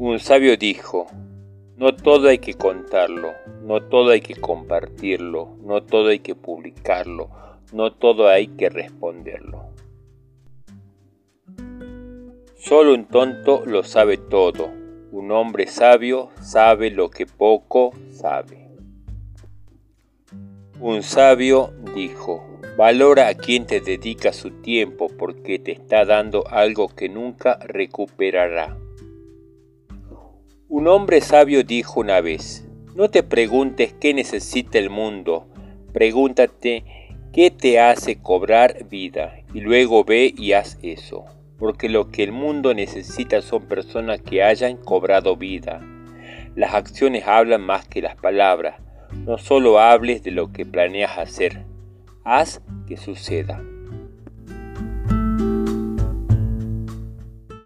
Un sabio dijo, no todo hay que contarlo, no todo hay que compartirlo, no todo hay que publicarlo, no todo hay que responderlo. Solo un tonto lo sabe todo, un hombre sabio sabe lo que poco sabe. Un sabio dijo, valora a quien te dedica su tiempo porque te está dando algo que nunca recuperará. Un hombre sabio dijo una vez, no te preguntes qué necesita el mundo, pregúntate qué te hace cobrar vida y luego ve y haz eso porque lo que el mundo necesita son personas que hayan cobrado vida. Las acciones hablan más que las palabras. No solo hables de lo que planeas hacer, haz que suceda.